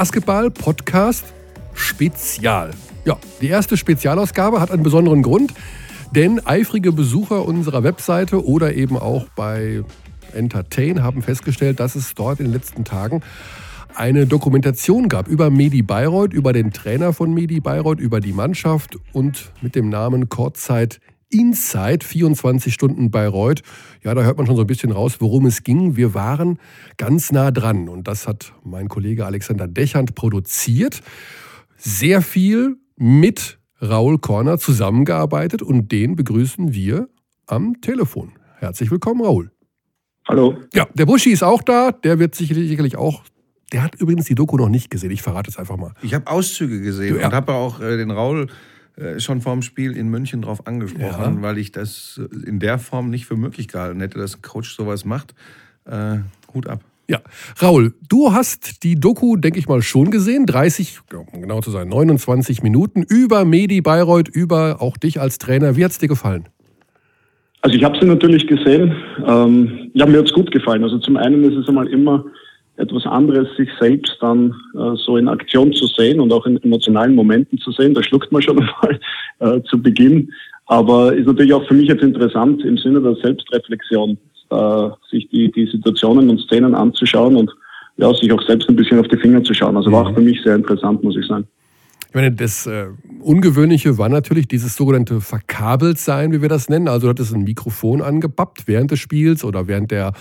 Basketball-Podcast Spezial. Ja, die erste Spezialausgabe hat einen besonderen Grund, denn eifrige Besucher unserer Webseite oder eben auch bei Entertain haben festgestellt, dass es dort in den letzten Tagen eine Dokumentation gab über Medi Bayreuth, über den Trainer von Medi Bayreuth, über die Mannschaft und mit dem Namen Kurzzeit Inside 24 Stunden Bayreuth. Ja, da hört man schon so ein bisschen raus, worum es ging. Wir waren ganz nah dran und das hat mein Kollege Alexander Dechand produziert. Sehr viel mit Raul Korner zusammengearbeitet und den begrüßen wir am Telefon. Herzlich willkommen, Raul. Hallo. Ja, der Buschi ist auch da. Der wird sicherlich, sicherlich auch. Der hat übrigens die Doku noch nicht gesehen. Ich verrate es einfach mal. Ich habe Auszüge gesehen du, ja. und habe auch äh, den Raul schon vorm Spiel in München drauf angesprochen, ja. weil ich das in der Form nicht für möglich gehalten hätte, dass ein Coach sowas macht. Äh, Hut ab. Ja, Raul, du hast die Doku, denke ich mal, schon gesehen. 30, um genau zu sein, 29 Minuten über Medi Bayreuth, über auch dich als Trainer. Wie hat es dir gefallen? Also ich habe sie natürlich gesehen. Ähm, ja, mir hat es gut gefallen. Also zum einen ist es einmal immer etwas anderes, sich selbst dann äh, so in Aktion zu sehen und auch in emotionalen Momenten zu sehen. Da schluckt man schon einmal äh, zu Beginn. Aber ist natürlich auch für mich jetzt interessant im Sinne der Selbstreflexion, äh, sich die, die Situationen und Szenen anzuschauen und ja, sich auch selbst ein bisschen auf die Finger zu schauen. Also war auch mhm. für mich sehr interessant, muss ich sagen. Ich meine, das äh, Ungewöhnliche war natürlich dieses sogenannte Verkabeltsein, wie wir das nennen. Also du hattest ein Mikrofon angebappt während des Spiels oder während der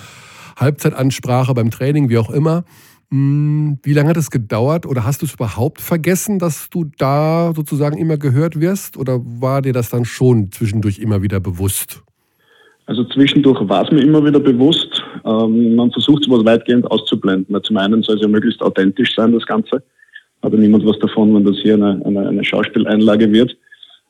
Halbzeitansprache beim Training, wie auch immer. Hm, wie lange hat es gedauert oder hast du es überhaupt vergessen, dass du da sozusagen immer gehört wirst oder war dir das dann schon zwischendurch immer wieder bewusst? Also zwischendurch war es mir immer wieder bewusst. Ähm, man versucht sowas weitgehend auszublenden. Zum einen soll es ja möglichst authentisch sein, das Ganze. Hat ja niemand was davon, wenn das hier eine, eine, eine Schauspieleinlage wird.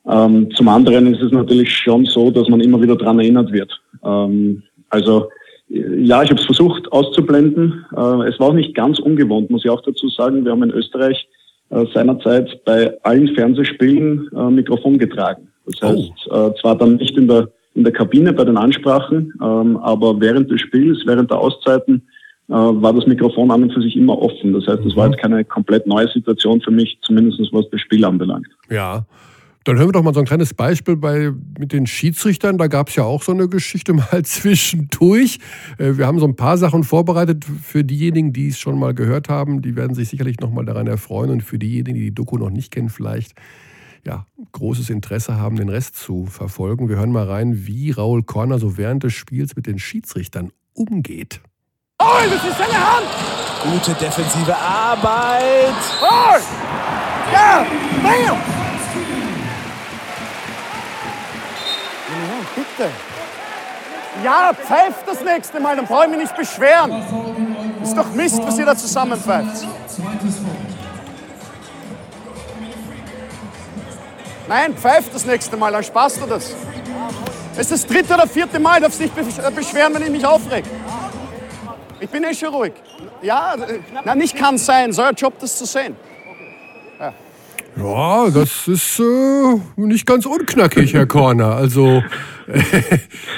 Ähm, zum anderen ist es natürlich schon so, dass man immer wieder daran erinnert wird. Ähm, also ja, ich habe es versucht auszublenden. Äh, es war auch nicht ganz ungewohnt, muss ich auch dazu sagen. Wir haben in Österreich äh, seinerzeit bei allen Fernsehspielen äh, Mikrofon getragen. Das oh. heißt, zwar dann nicht in der, in der Kabine bei den Ansprachen, ähm, aber während des Spiels, während der Auszeiten war das Mikrofon an und für sich immer offen. Das heißt, es war mhm. jetzt keine komplett neue Situation für mich, zumindest was das Spiel anbelangt. Ja, dann hören wir doch mal so ein kleines Beispiel bei, mit den Schiedsrichtern. Da gab es ja auch so eine Geschichte mal zwischendurch. Äh, wir haben so ein paar Sachen vorbereitet für diejenigen, die es schon mal gehört haben. Die werden sich sicherlich noch mal daran erfreuen. Und für diejenigen, die die Doku noch nicht kennen, vielleicht ja, großes Interesse haben, den Rest zu verfolgen. Wir hören mal rein, wie Raul Korner so während des Spiels mit den Schiedsrichtern umgeht. Oh, das ist seine Hand! Gute defensive Arbeit. Oh! Ja! Bam! Bitte. Ja, pfeift das nächste Mal, dann brauche ich mich nicht beschweren. Ist doch Mist, was ihr da zusammenpfeift. Nein, pfeift das nächste Mal, dann sparst du das. Es ist das dritte oder vierte Mal, darfst dich äh, beschweren, wenn ich mich aufreg. Ich bin eh schon ruhig. Ja, äh, na, nicht kann sein, so ein Job, das zu sehen. Ja, das ist äh, nicht ganz unknackig, Herr Korner. Also, äh,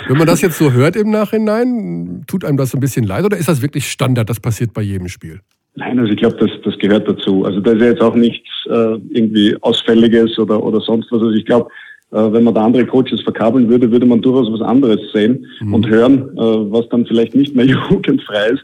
wenn man das jetzt so hört im Nachhinein, tut einem das ein bisschen leid oder ist das wirklich Standard, das passiert bei jedem Spiel? Nein, also ich glaube, das, das gehört dazu. Also da ist ja jetzt auch nichts äh, irgendwie Ausfälliges oder, oder sonst was. Also ich glaube, äh, wenn man da andere Coaches verkabeln würde, würde man durchaus was anderes sehen mhm. und hören, äh, was dann vielleicht nicht mehr jugendfrei ist.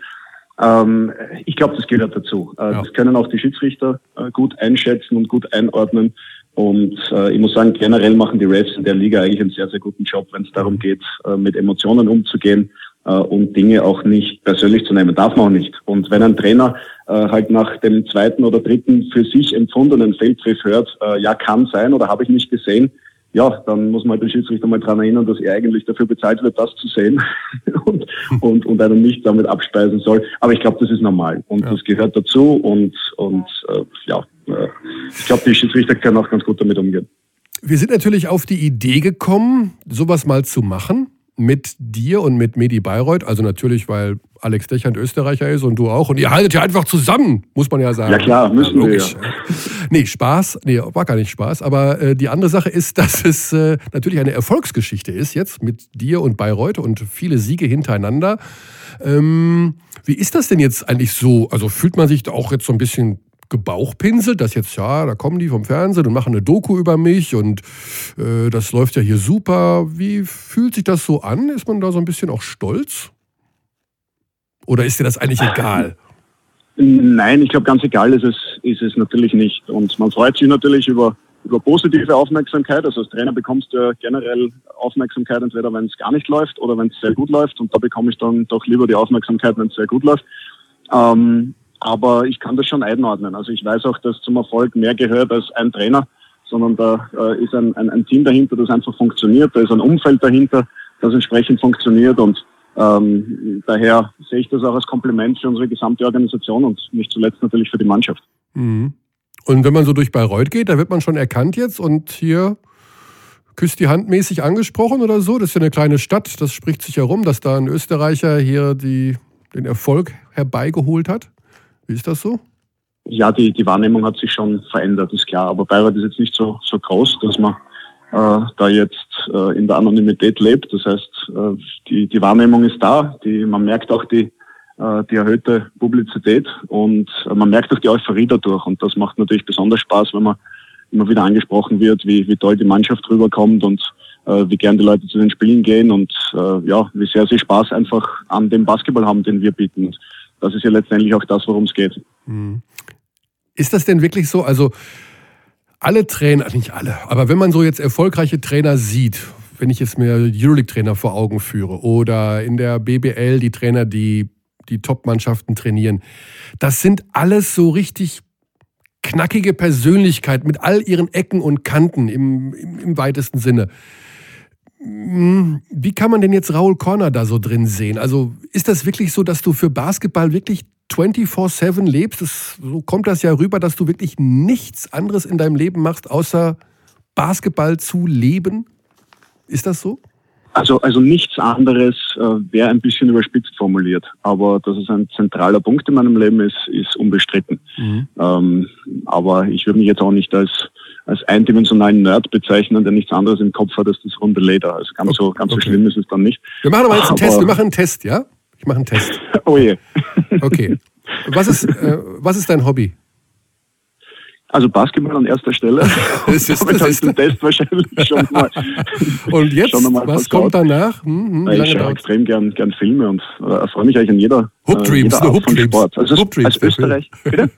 Ähm, ich glaube, das gehört dazu. Äh, ja. Das können auch die Schiedsrichter äh, gut einschätzen und gut einordnen. Und äh, ich muss sagen, generell machen die Refs in der Liga eigentlich einen sehr, sehr guten Job, wenn es darum geht, äh, mit Emotionen umzugehen äh, und Dinge auch nicht persönlich zu nehmen. Darf man auch nicht. Und wenn ein Trainer äh, halt nach dem zweiten oder dritten für sich empfundenen Feldtriff hört, ja, kann sein oder habe ich nicht gesehen, ja, dann muss man halt den Schiedsrichter mal dran erinnern, dass er eigentlich dafür bezahlt wird, das zu sehen und, und, und einen nicht damit abspeisen soll. Aber ich glaube, das ist normal und ja. das gehört dazu und, und äh, ja, äh, ich glaube, die Schiedsrichter können auch ganz gut damit umgehen. Wir sind natürlich auf die Idee gekommen, sowas mal zu machen mit dir und mit Medi Bayreuth. Also natürlich, weil Alex Dechand Österreicher ist und du auch. Und ihr haltet ja einfach zusammen, muss man ja sagen. Ja klar, müssen ja, wir. Ja. Nee, Spaß. Nee, war gar nicht Spaß. Aber äh, die andere Sache ist, dass es äh, natürlich eine Erfolgsgeschichte ist jetzt mit dir und Bayreuth und viele Siege hintereinander. Ähm, wie ist das denn jetzt eigentlich so? Also fühlt man sich da auch jetzt so ein bisschen gebauchpinselt, dass jetzt, ja, da kommen die vom Fernsehen und machen eine Doku über mich und äh, das läuft ja hier super. Wie fühlt sich das so an? Ist man da so ein bisschen auch stolz? Oder ist dir das eigentlich egal? Nein, ich glaube, ganz egal ist es, ist es natürlich nicht. Und man freut sich natürlich über, über positive Aufmerksamkeit. Also als Trainer bekommst du ja generell Aufmerksamkeit, entweder wenn es gar nicht läuft oder wenn es sehr gut läuft. Und da bekomme ich dann doch lieber die Aufmerksamkeit, wenn es sehr gut läuft. Ähm, aber ich kann das schon einordnen. Also ich weiß auch, dass zum Erfolg mehr gehört als ein Trainer, sondern da äh, ist ein, ein, ein Team dahinter, das einfach funktioniert. Da ist ein Umfeld dahinter, das entsprechend funktioniert. Und ähm, daher sehe ich das auch als Kompliment für unsere gesamte Organisation und nicht zuletzt natürlich für die Mannschaft. Mhm. Und wenn man so durch Bayreuth geht, da wird man schon erkannt jetzt und hier küsst die Hand mäßig angesprochen oder so. Das ist ja eine kleine Stadt, das spricht sich herum, dass da ein Österreicher hier die, den Erfolg herbeigeholt hat. Ist das so? Ja, die, die Wahrnehmung hat sich schon verändert, ist klar. Aber Bayreuth ist jetzt nicht so, so groß, dass man äh, da jetzt äh, in der Anonymität lebt. Das heißt, äh, die, die Wahrnehmung ist da. Die, man merkt auch die, äh, die erhöhte Publizität und äh, man merkt auch die Euphorie dadurch. Und das macht natürlich besonders Spaß, wenn man immer wieder angesprochen wird, wie, wie toll die Mannschaft rüberkommt und äh, wie gern die Leute zu den Spielen gehen und äh, ja, wie sehr sie Spaß einfach an dem Basketball haben, den wir bieten das ist ja letztendlich auch das, worum es geht. Mhm. Ist das denn wirklich so? Also alle Trainer, nicht alle, aber wenn man so jetzt erfolgreiche Trainer sieht, wenn ich jetzt mir Euroleague-Trainer vor Augen führe oder in der BBL die Trainer, die die Top-Mannschaften trainieren, das sind alles so richtig knackige Persönlichkeiten mit all ihren Ecken und Kanten im, im, im weitesten Sinne. Hm, wie kann man denn jetzt Raul Corner da so drin sehen? Also ist das wirklich so, dass du für Basketball wirklich 24-7 lebst? Das, so kommt das ja rüber, dass du wirklich nichts anderes in deinem Leben machst, außer Basketball zu leben? Ist das so? Also, also nichts anderes äh, wäre ein bisschen überspitzt formuliert. Aber dass es ein zentraler Punkt in meinem Leben ist, ist unbestritten. Mhm. Ähm, aber ich würde mich jetzt auch nicht als, als eindimensionalen Nerd bezeichnen, der nichts anderes im Kopf hat als das runde Leder. Also ganz, okay. so, ganz okay. so schlimm ist es dann nicht. Wir machen aber jetzt einen aber Test. Wir machen einen Test, ja? Ich mache einen Test. oh je. okay. Was ist, äh, was ist dein Hobby? Also Basketball an erster Stelle. Das ist, das ist den Test wahrscheinlich schon mal. Und jetzt, mal was kommt danach? Hm, hm, ich schaue extrem gern, gern Filme und äh, freue mich eigentlich an jeder, Hoop Dreams, äh, jeder Hoop Dreams. Sport. Also Hoop Dreams, als Österreich. Bitte?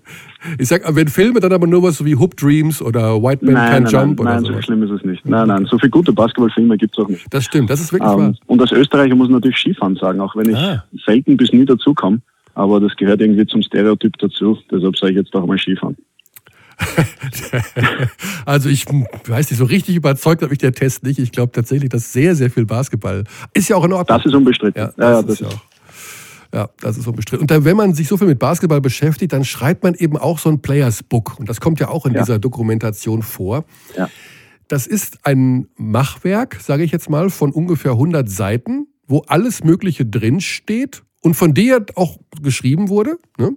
Ich sag, wenn Filme, dann aber nur was wie Hoop Dreams oder White Man nein, Can nein, Jump nein, oder Nein, so so schlimm ist es nicht. Nein, nein, so viele gute Basketballfilme gibt es auch nicht. Das stimmt, das ist wirklich um, wahr. Und als Österreicher muss man natürlich Skifahren sagen, auch wenn ich ah. selten bis nie dazukomme. Aber das gehört irgendwie zum Stereotyp dazu. Deshalb sage ich jetzt auch mal Skifahren. also ich weiß nicht, so richtig überzeugt hat mich der Test nicht. Ich glaube tatsächlich, dass sehr, sehr viel Basketball ist ja auch in Ordnung. Das ist unbestritten. Ja, das, ja, das ist, ist auch. Ja, das ist unbestritten. Und dann, wenn man sich so viel mit Basketball beschäftigt, dann schreibt man eben auch so ein Players Book. Und das kommt ja auch in ja. dieser Dokumentation vor. Ja. Das ist ein Machwerk, sage ich jetzt mal, von ungefähr 100 Seiten, wo alles Mögliche drinsteht und von dir auch geschrieben wurde. Ne?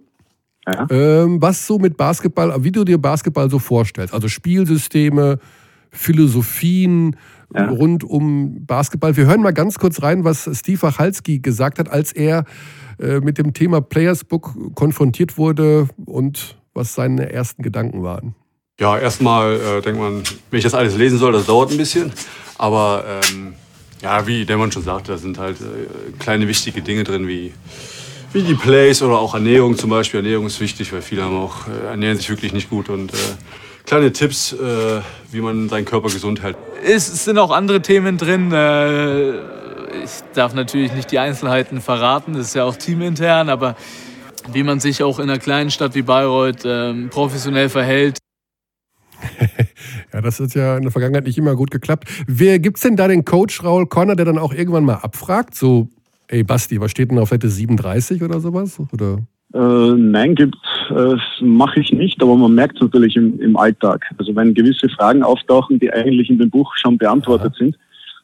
Ja. Ähm, was so mit Basketball, wie du dir Basketball so vorstellst. Also Spielsysteme, Philosophien ja. rund um Basketball. Wir hören mal ganz kurz rein, was Steve Wachalski gesagt hat, als er äh, mit dem Thema Players Book konfrontiert wurde und was seine ersten Gedanken waren. Ja, erstmal äh, denkt man, wenn ich das alles lesen soll, das dauert ein bisschen. Aber ähm, ja, wie der Mann schon sagte, da sind halt äh, kleine wichtige Dinge drin, wie wie die Plays oder auch Ernährung zum Beispiel. Ernährung ist wichtig, weil viele haben auch, äh, ernähren sich wirklich nicht gut. Und äh, kleine Tipps, äh, wie man seinen Körper gesund hält. Es sind auch andere Themen drin. Äh, ich darf natürlich nicht die Einzelheiten verraten, das ist ja auch teamintern, aber wie man sich auch in einer kleinen Stadt wie Bayreuth ähm, professionell verhält. ja, das hat ja in der Vergangenheit nicht immer gut geklappt. Wer gibt's denn da den Coach Raul Corner, der dann auch irgendwann mal abfragt? So Ey Basti, was steht denn auf Seite 37 oder sowas? Oder? Äh, nein, gibt äh, mache ich nicht, aber man merkt es natürlich im, im Alltag. Also wenn gewisse Fragen auftauchen, die eigentlich in dem Buch schon beantwortet Aha. sind,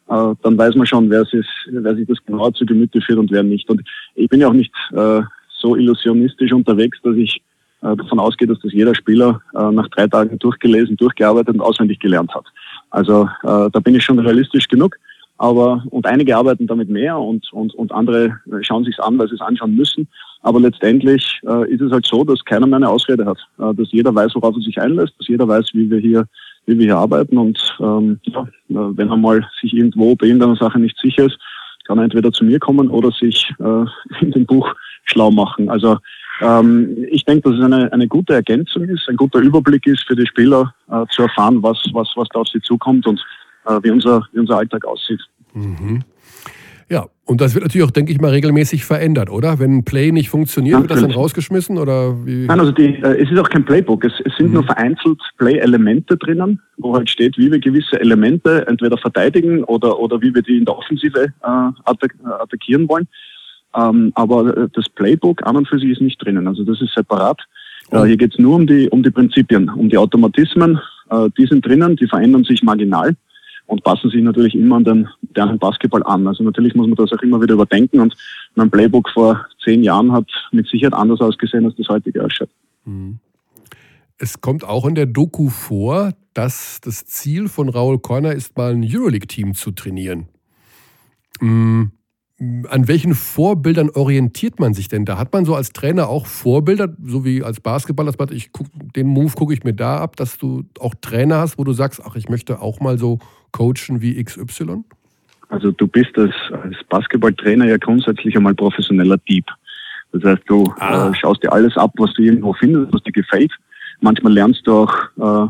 äh, dann weiß man schon, wer, sich, wer sich das genauer zu Gemüte führt und wer nicht. Und ich bin ja auch nicht äh, so illusionistisch unterwegs, dass ich äh, davon ausgehe, dass das jeder Spieler äh, nach drei Tagen durchgelesen, durchgearbeitet und auswendig gelernt hat. Also äh, da bin ich schon realistisch genug. Aber, und einige arbeiten damit mehr und, und, und andere schauen sich's an, weil sie es anschauen müssen. Aber letztendlich äh, ist es halt so, dass keiner mehr eine Ausrede hat. Äh, dass jeder weiß, worauf er sich einlässt, dass jeder weiß, wie wir hier, wie wir hier arbeiten. Und ähm, ja, wenn er mal sich irgendwo bei irgendeiner Sache nicht sicher ist, kann er entweder zu mir kommen oder sich äh, in dem Buch schlau machen. Also ähm, ich denke, dass es eine, eine gute Ergänzung ist, ein guter Überblick ist für die Spieler äh, zu erfahren, was, was, was da auf sie zukommt und äh, wie, unser, wie unser Alltag aussieht. Mhm. Ja, und das wird natürlich auch, denke ich mal, regelmäßig verändert, oder? Wenn ein Play nicht funktioniert, ja, wird das dann rausgeschmissen oder wie? Nein, also die, äh, es ist auch kein Playbook. Es, es sind mhm. nur vereinzelt Play-Elemente drinnen, wo halt steht, wie wir gewisse Elemente entweder verteidigen oder, oder wie wir die in der Offensive äh, attack attackieren wollen. Ähm, aber äh, das Playbook an und für sich ist nicht drinnen. Also das ist separat. Äh, hier geht es nur um die, um die Prinzipien, um die Automatismen. Äh, die sind drinnen, die verändern sich marginal und passen sich natürlich immer an den modernen Basketball an. Also natürlich muss man das auch immer wieder überdenken und mein Playbook vor zehn Jahren hat mit Sicherheit anders ausgesehen, als das heutige ausschaut. Mhm. Es kommt auch in der Doku vor, dass das Ziel von Raul Korner ist, mal ein Euroleague-Team zu trainieren. Mhm. An welchen Vorbildern orientiert man sich denn da? Hat man so als Trainer auch Vorbilder, so wie als Basketballer, ich guck, den Move gucke ich mir da ab, dass du auch Trainer hast, wo du sagst, ach, ich möchte auch mal so coachen wie XY? Also du bist als, als Basketballtrainer ja grundsätzlich einmal professioneller Dieb. Das heißt, du ah. äh, schaust dir alles ab, was du irgendwo findest, was dir gefällt. Manchmal lernst du auch äh,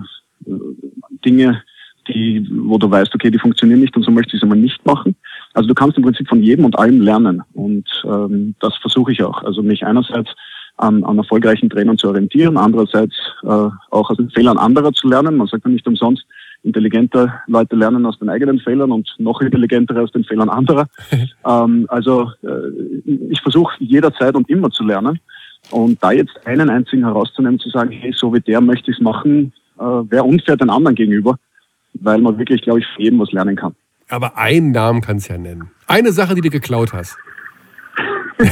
Dinge, die, wo du weißt, okay, die funktionieren nicht und so möchte ich es einmal nicht machen. Also du kannst im Prinzip von jedem und allem lernen und ähm, das versuche ich auch. Also mich einerseits an, an erfolgreichen Trainern zu orientieren, andererseits äh, auch aus den Fehlern anderer zu lernen. Man sagt ja nicht umsonst, intelligente Leute lernen aus den eigenen Fehlern und noch intelligentere aus den Fehlern anderer. ähm, also äh, ich versuche jederzeit und immer zu lernen. Und da jetzt einen einzigen herauszunehmen, zu sagen, hey, so wie der möchte ich es machen, äh, wäre unfair den anderen gegenüber weil man wirklich, glaube ich, für jeden was lernen kann. Aber einen Namen kannst du ja nennen. Eine Sache, die du geklaut hast.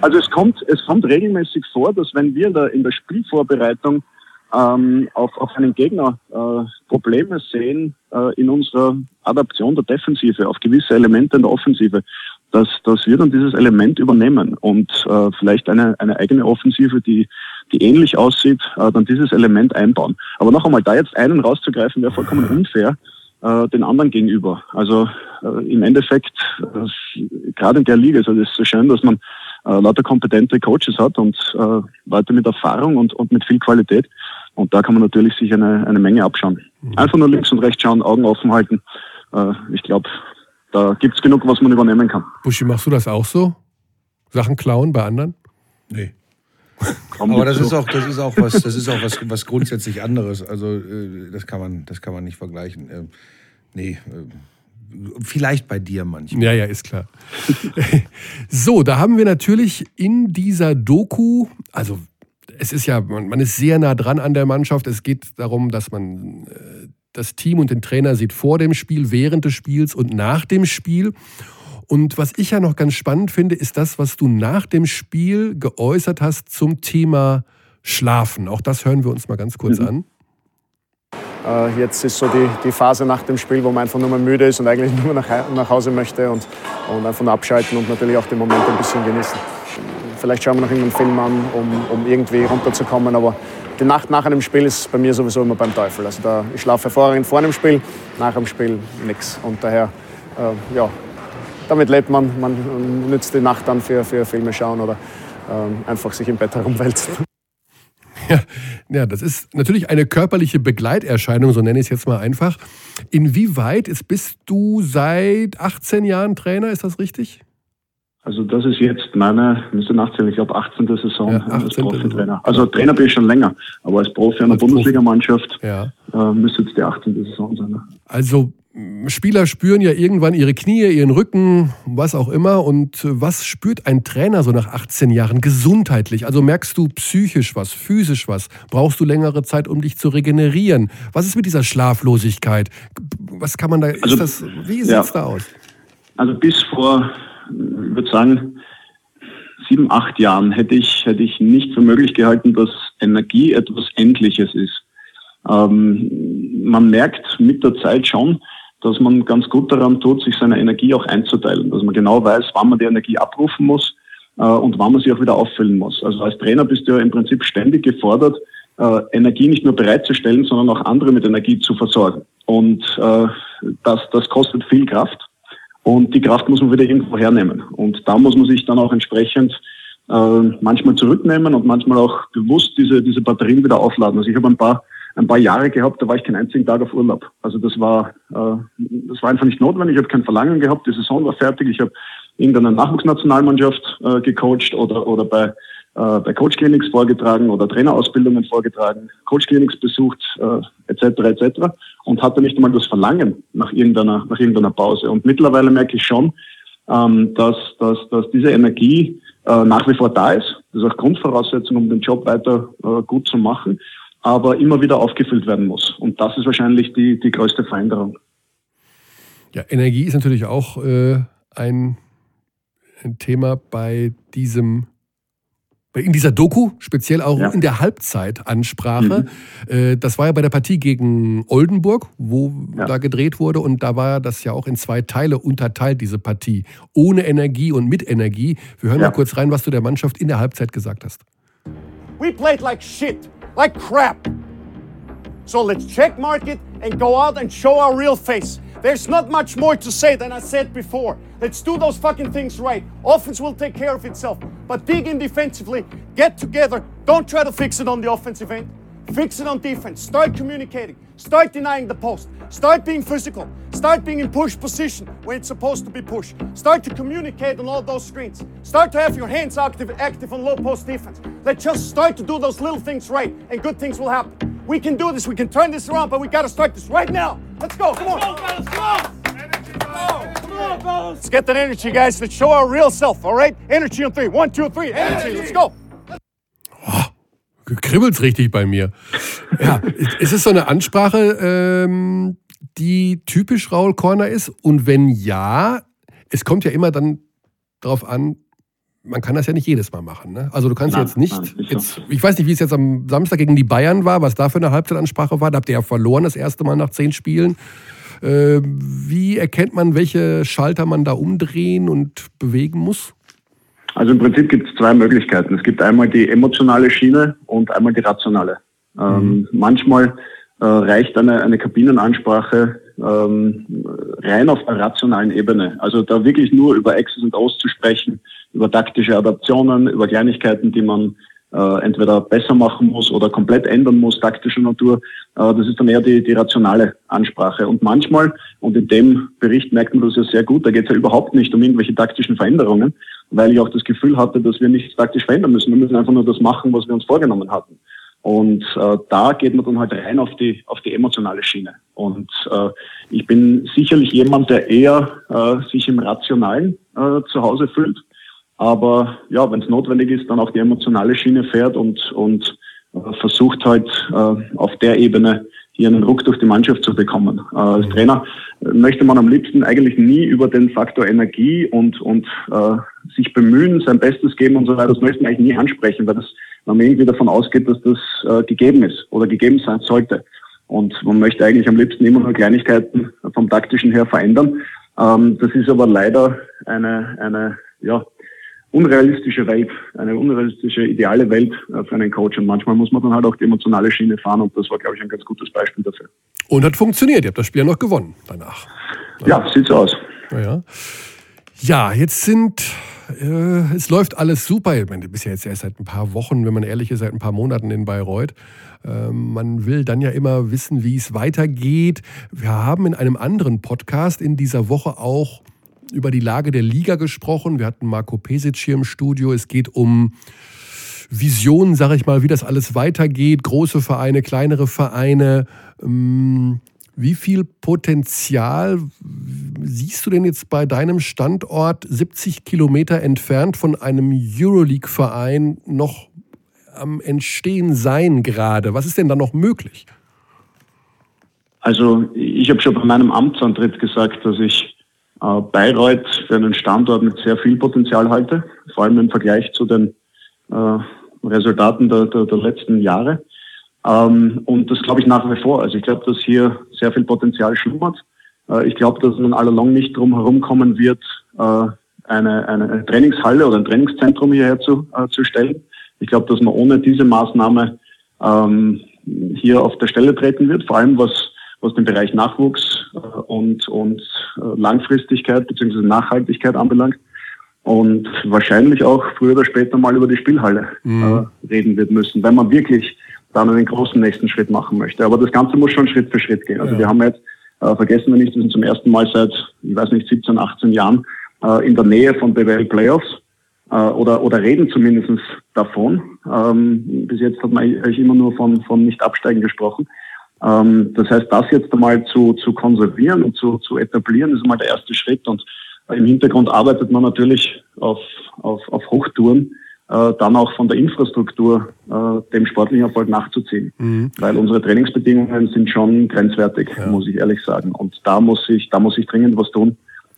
also es kommt, es kommt regelmäßig vor, dass wenn wir der, in der Spielvorbereitung ähm, auf, auf einen Gegner äh, Probleme sehen äh, in unserer Adaption der Defensive, auf gewisse Elemente in der Offensive, dass, dass wir dann dieses Element übernehmen und äh, vielleicht eine, eine eigene Offensive, die die ähnlich aussieht, äh, dann dieses Element einbauen. Aber noch einmal, da jetzt einen rauszugreifen, wäre vollkommen unfair äh, den anderen gegenüber. Also äh, im Endeffekt, äh, gerade in der Liga ist es so schön, dass man äh, lauter kompetente Coaches hat und äh, Leute mit Erfahrung und, und mit viel Qualität. Und da kann man natürlich sich eine, eine Menge abschauen. Mhm. Einfach nur links und rechts schauen, Augen offen halten. Äh, ich glaube, da gibt es genug, was man übernehmen kann. Buschi, machst du das auch so? Sachen klauen bei anderen? Nee. Aber das ist auch, das ist auch was, das ist auch was, was grundsätzlich anderes. Also äh, das kann man, das kann man nicht vergleichen. Ähm, nee. Vielleicht bei dir manchmal. Ja, ja, ist klar. so, da haben wir natürlich in dieser Doku, also es ist ja, man ist sehr nah dran an der Mannschaft. Es geht darum, dass man äh, das Team und den Trainer sieht vor dem Spiel, während des Spiels und nach dem Spiel. Und was ich ja noch ganz spannend finde, ist das, was du nach dem Spiel geäußert hast zum Thema Schlafen. Auch das hören wir uns mal ganz kurz mhm. an. Äh, jetzt ist so die, die Phase nach dem Spiel, wo man einfach nur mal müde ist und eigentlich nur nach, nach Hause möchte und, und einfach nur abschalten und natürlich auch den Moment ein bisschen genießen. Vielleicht schauen wir noch irgendeinen Film an, um, um irgendwie runterzukommen, aber die Nacht nach einem Spiel ist bei mir sowieso immer beim Teufel. Also da, ich schlafe hervorragend vor einem Spiel, nach dem Spiel nichts. Und daher, äh, ja, damit lebt man. Man nützt die Nacht dann für, für Filme schauen oder äh, einfach sich im Bett herumwälzen. Ja, ja, das ist natürlich eine körperliche Begleiterscheinung, so nenne ich es jetzt mal einfach. Inwieweit ist, bist du seit 18 Jahren Trainer, ist das richtig? Also das ist jetzt meine, müsste nachzählen, ich glaube 18. Saison ja, 18. als Profi-Trainer. Also Trainer bin ich schon länger, aber als Profi einer Bundesligamannschaft ja. äh, müsste jetzt die 18. Saison sein. Also Spieler spüren ja irgendwann ihre Knie, ihren Rücken, was auch immer. Und was spürt ein Trainer so nach 18 Jahren gesundheitlich? Also merkst du psychisch was, physisch was? Brauchst du längere Zeit, um dich zu regenerieren? Was ist mit dieser Schlaflosigkeit? Was kann man da, also, das, wie sieht es ja, da aus? Also bis vor, ich würde sagen, sieben, acht Jahren hätte ich, hätte ich nicht für möglich gehalten, dass Energie etwas Endliches ist. Ähm, man merkt mit der Zeit schon, dass man ganz gut daran tut, sich seine Energie auch einzuteilen, dass man genau weiß, wann man die Energie abrufen muss äh, und wann man sie auch wieder auffüllen muss. Also als Trainer bist du ja im Prinzip ständig gefordert, äh, Energie nicht nur bereitzustellen, sondern auch andere mit Energie zu versorgen. Und äh, das, das kostet viel Kraft. Und die Kraft muss man wieder irgendwo hernehmen. Und da muss man sich dann auch entsprechend äh, manchmal zurücknehmen und manchmal auch bewusst diese, diese Batterien wieder aufladen. Also ich habe ein paar, ein paar Jahre gehabt, da war ich keinen einzigen Tag auf Urlaub. Also das war, äh, das war einfach nicht notwendig. Ich habe kein Verlangen gehabt. Die Saison war fertig. Ich habe irgendeine Nachwuchsnationalmannschaft äh, gecoacht oder, oder bei äh, bei Coach Clinics vorgetragen oder Trainerausbildungen vorgetragen, Coach Clinics besucht, äh, etc. etc. und hatte nicht einmal das Verlangen nach irgendeiner, nach irgendeiner Pause. Und mittlerweile merke ich schon, ähm, dass, dass, dass diese Energie äh, nach wie vor da ist. Das ist auch Grundvoraussetzung, um den Job weiter äh, gut zu machen, aber immer wieder aufgefüllt werden muss. Und das ist wahrscheinlich die, die größte Veränderung. Ja, Energie ist natürlich auch äh, ein, ein Thema bei diesem in dieser Doku, speziell auch ja. in der Halbzeitansprache. Mhm. Äh, das war ja bei der Partie gegen Oldenburg, wo ja. da gedreht wurde. Und da war das ja auch in zwei Teile unterteilt, diese Partie. Ohne Energie und mit Energie. Wir hören ja. mal kurz rein, was du der Mannschaft in der Halbzeit gesagt hast. We played like shit, like crap. So let's checkmark it and go out and show our real face. There's not much more to say than I said before. Let's do those fucking things right. Offense will take care of itself. But dig in defensively, get together. Don't try to fix it on the offensive end. Fix it on defense. Start communicating. Start denying the post. Start being physical. Start being in push position when it's supposed to be push. Start to communicate on all those screens. Start to have your hands active, active on low post defense. Let's just start to do those little things right, and good things will happen. We can do this. We can turn this around, but we got to start this right now. Let's go. Come on. Let's go, Let's get that energy, guys. Let's show our real self, all right? Energy on three. One, two, three. Energy. Let's go. Kribbelt's richtig bei mir. Ja, ist es so eine Ansprache, ähm, die typisch Raul Corner ist? Und wenn ja, es kommt ja immer dann darauf an, man kann das ja nicht jedes Mal machen. Ne? Also du kannst nein, jetzt nicht, nein, jetzt, ich weiß nicht, wie es jetzt am Samstag gegen die Bayern war, was da für eine Halbzeitansprache war. Da habt ihr ja verloren das erste Mal nach zehn Spielen. Äh, wie erkennt man, welche Schalter man da umdrehen und bewegen muss? Also im Prinzip gibt es zwei Möglichkeiten. Es gibt einmal die emotionale Schiene und einmal die rationale. Ähm, mhm. manchmal äh, reicht eine, eine Kabinenansprache ähm, rein auf der rationalen Ebene. Also da wirklich nur über X's und O's zu sprechen, über taktische Adaptionen, über Kleinigkeiten, die man äh, entweder besser machen muss oder komplett ändern muss, taktischer Natur. Äh, das ist dann eher die, die rationale Ansprache. Und manchmal, und in dem Bericht merkt man das ja sehr gut, da geht es ja überhaupt nicht um irgendwelche taktischen Veränderungen, weil ich auch das Gefühl hatte, dass wir nichts taktisch verändern müssen. Wir müssen einfach nur das machen, was wir uns vorgenommen hatten. Und äh, da geht man dann halt rein auf die, auf die emotionale Schiene. Und äh, ich bin sicherlich jemand, der eher äh, sich im Rationalen äh, zu Hause fühlt. Aber ja, wenn es notwendig ist, dann auch die emotionale Schiene fährt und, und äh, versucht halt äh, auf der Ebene hier einen Ruck durch die Mannschaft zu bekommen. Äh, als Trainer möchte man am liebsten eigentlich nie über den Faktor Energie und, und äh, sich bemühen, sein Bestes geben und so weiter. Das möchte man eigentlich nie ansprechen, weil das man irgendwie davon ausgeht, dass das äh, gegeben ist oder gegeben sein sollte. Und man möchte eigentlich am liebsten immer nur Kleinigkeiten vom taktischen her verändern. Ähm, das ist aber leider eine, eine ja, unrealistische Welt, eine unrealistische, ideale Welt äh, für einen Coach. Und manchmal muss man dann halt auch die emotionale Schiene fahren und das war, glaube ich, ein ganz gutes Beispiel dafür. Und hat funktioniert. Ihr habt das Spiel noch gewonnen danach. Ja, ja sieht so aus. Ja, ja jetzt sind äh, es läuft alles super. Ich meine, du bist ja jetzt erst seit ein paar Wochen, wenn man ehrlich ist, seit ein paar Monaten in Bayreuth. Ähm, man will dann ja immer wissen, wie es weitergeht. Wir haben in einem anderen Podcast in dieser Woche auch über die Lage der Liga gesprochen. Wir hatten Marco Pesic hier im Studio. Es geht um Visionen, sage ich mal, wie das alles weitergeht. Große Vereine, kleinere Vereine. Ähm, wie viel Potenzial siehst du denn jetzt bei deinem Standort 70 Kilometer entfernt von einem Euroleague-Verein noch am Entstehen sein gerade? Was ist denn da noch möglich? Also ich habe schon bei meinem Amtsantritt gesagt, dass ich Bayreuth für einen Standort mit sehr viel Potenzial halte, vor allem im Vergleich zu den äh, Resultaten der, der, der letzten Jahre. Ähm, und das glaube ich nach wie vor. Also ich glaube, dass hier sehr viel Potenzial schlummert. Äh, ich glaube, dass man allalong nicht drum herumkommen wird, äh, eine, eine Trainingshalle oder ein Trainingszentrum hierher zu, äh, zu stellen. Ich glaube, dass man ohne diese Maßnahme ähm, hier auf der Stelle treten wird, vor allem was, was den Bereich Nachwuchs äh, und, und äh, Langfristigkeit bzw. Nachhaltigkeit anbelangt. Und wahrscheinlich auch früher oder später mal über die Spielhalle mhm. äh, reden wird müssen, wenn man wirklich dann einen großen nächsten Schritt machen möchte. Aber das Ganze muss schon Schritt für Schritt gehen. Also ja. wir haben jetzt, äh, vergessen wir nicht, wir sind zum ersten Mal seit, ich weiß nicht, 17, 18 Jahren äh, in der Nähe von BWL Playoffs äh, oder, oder reden zumindest davon. Ähm, bis jetzt hat man eigentlich immer nur von, von nicht absteigen gesprochen. Ähm, das heißt, das jetzt einmal zu, zu konservieren und zu, zu etablieren, ist mal der erste Schritt. Und im Hintergrund arbeitet man natürlich auf, auf, auf Hochtouren äh, dann auch von der Infrastruktur äh, dem sportlichen Erfolg nachzuziehen. Mhm. Weil unsere Trainingsbedingungen sind schon grenzwertig, ja. muss ich ehrlich sagen. Und da muss ich, da muss ich dringend was tun.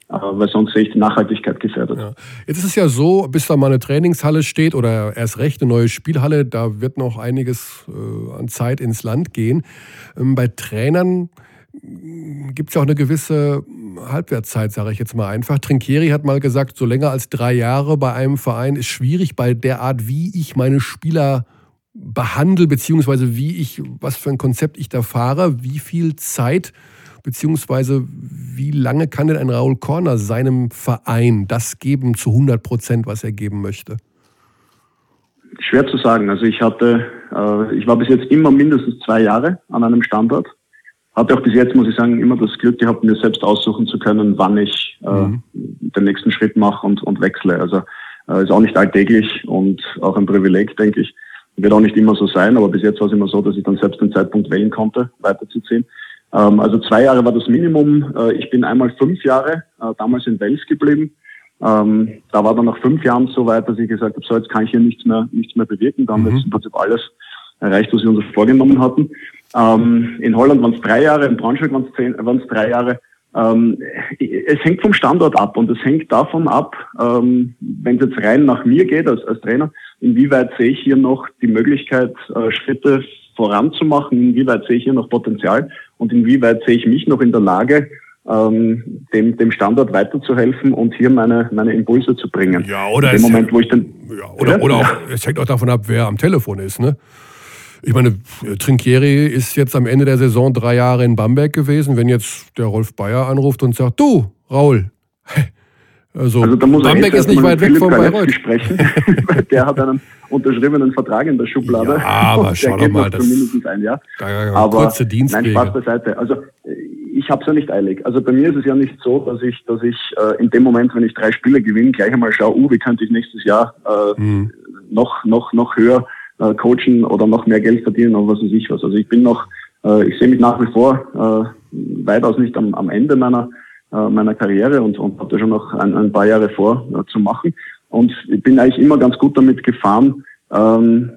Äh, weil sonst sehe ich die Nachhaltigkeit gefährdet. Ja. Jetzt ist es ja so, bis da mal eine Trainingshalle steht oder erst recht eine neue Spielhalle, da wird noch einiges äh, an Zeit ins Land gehen. Ähm, bei Trainern gibt es ja auch eine gewisse Halbwertszeit, sage ich jetzt mal einfach. Trinkieri hat mal gesagt, so länger als drei Jahre bei einem Verein ist schwierig bei der Art, wie ich meine Spieler behandle, beziehungsweise wie ich, was für ein Konzept ich da fahre, wie viel Zeit, beziehungsweise wie lange kann denn ein Raul Korner seinem Verein das geben zu 100 Prozent, was er geben möchte? Schwer zu sagen. Also ich hatte, äh, ich war bis jetzt immer mindestens zwei Jahre an einem Standort hatte auch bis jetzt, muss ich sagen, immer das Glück gehabt, mir selbst aussuchen zu können, wann ich äh, mhm. den nächsten Schritt mache und, und wechsle. Also äh, ist auch nicht alltäglich und auch ein Privileg, denke ich. Wird auch nicht immer so sein, aber bis jetzt war es immer so, dass ich dann selbst den Zeitpunkt wählen konnte, weiterzuziehen. Ähm, also zwei Jahre war das Minimum. Äh, ich bin einmal fünf Jahre äh, damals in Wels geblieben. Ähm, da war dann nach fünf Jahren so weit, dass ich gesagt habe, so jetzt kann ich hier nichts mehr, nichts mehr bewirken. Da haben wir mhm. jetzt im Prinzip alles erreicht, was wir uns vorgenommen hatten. Ähm, in Holland waren es drei Jahre, in Braunschweig waren es drei Jahre. Ähm, es hängt vom Standort ab und es hängt davon ab, ähm, wenn es jetzt rein nach mir geht als, als Trainer, inwieweit sehe ich hier noch die Möglichkeit, äh, Schritte voranzumachen, inwieweit sehe ich hier noch Potenzial und inwieweit sehe ich mich noch in der Lage, ähm, dem, dem Standort weiterzuhelfen und hier meine, meine Impulse zu bringen. Ja, oder in dem Moment, wo ich dann. Ja, oder, oder auch, es hängt auch davon ab, wer am Telefon ist, ne? Ich meine, Trinkieri ist jetzt am Ende der Saison drei Jahre in Bamberg gewesen. Wenn jetzt der Rolf Bayer anruft und sagt, du, Raul, also, also Bamberg ist nicht weit weg von Bayreuth. Sprechen, der hat einen unterschriebenen Vertrag in der Schublade. Ja, aber schau doch mal, das mindestens ein Jahr. Ja, ja, aber kurze Dienstwege. Nein, Spaß beiseite. Also ich habe es ja nicht eilig. Also bei mir ist es ja nicht so, dass ich, dass ich äh, in dem Moment, wenn ich drei Spiele gewinne, gleich einmal schaue, uh, wie könnte ich nächstes Jahr äh, hm. noch, noch, noch höher äh, coachen oder noch mehr Geld verdienen oder was weiß ich was. Also ich bin noch, äh, ich sehe mich nach wie vor äh, weitaus nicht am, am Ende meiner, äh, meiner Karriere und, und da schon noch ein, ein paar Jahre vor äh, zu machen. Und ich bin eigentlich immer ganz gut damit gefahren, ähm,